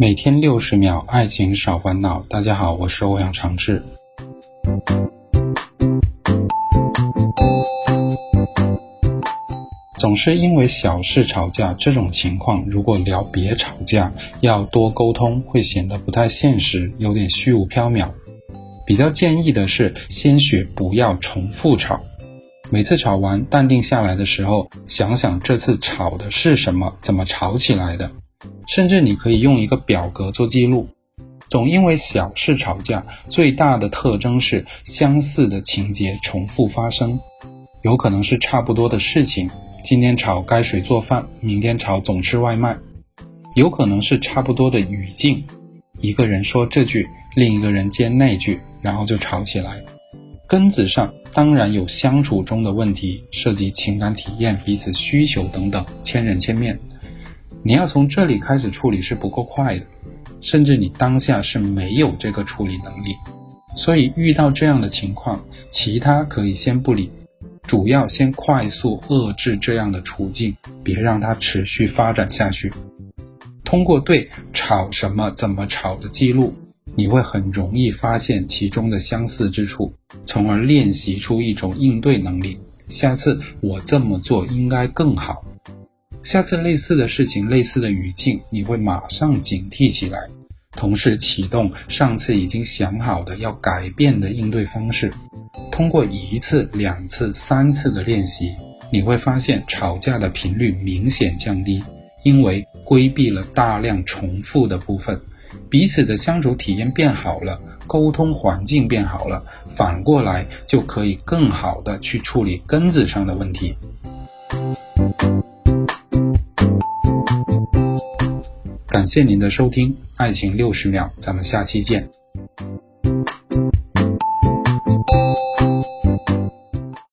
每天六十秒，爱情少烦恼。大家好，我是欧阳长志。总是因为小事吵架，这种情况如果聊别吵架，要多沟通，会显得不太现实，有点虚无缥缈。比较建议的是，先学不要重复吵。每次吵完，淡定下来的时候，想想这次吵的是什么，怎么吵起来的。甚至你可以用一个表格做记录。总因为小事吵架，最大的特征是相似的情节重复发生，有可能是差不多的事情。今天吵该谁做饭，明天吵总吃外卖，有可能是差不多的语境，一个人说这句，另一个人接那句，然后就吵起来。根子上当然有相处中的问题，涉及情感体验、彼此需求等等，千人千面。你要从这里开始处理是不够快的，甚至你当下是没有这个处理能力。所以遇到这样的情况，其他可以先不理。主要先快速遏制这样的处境，别让它持续发展下去。通过对吵什么、怎么吵的记录，你会很容易发现其中的相似之处，从而练习出一种应对能力。下次我这么做应该更好。下次类似的事情、类似的语境，你会马上警惕起来，同时启动上次已经想好的要改变的应对方式。通过一次、两次、三次的练习，你会发现吵架的频率明显降低，因为规避了大量重复的部分，彼此的相处体验变好了，沟通环境变好了，反过来就可以更好的去处理根子上的问题。感谢您的收听，爱情六十秒，咱们下期见。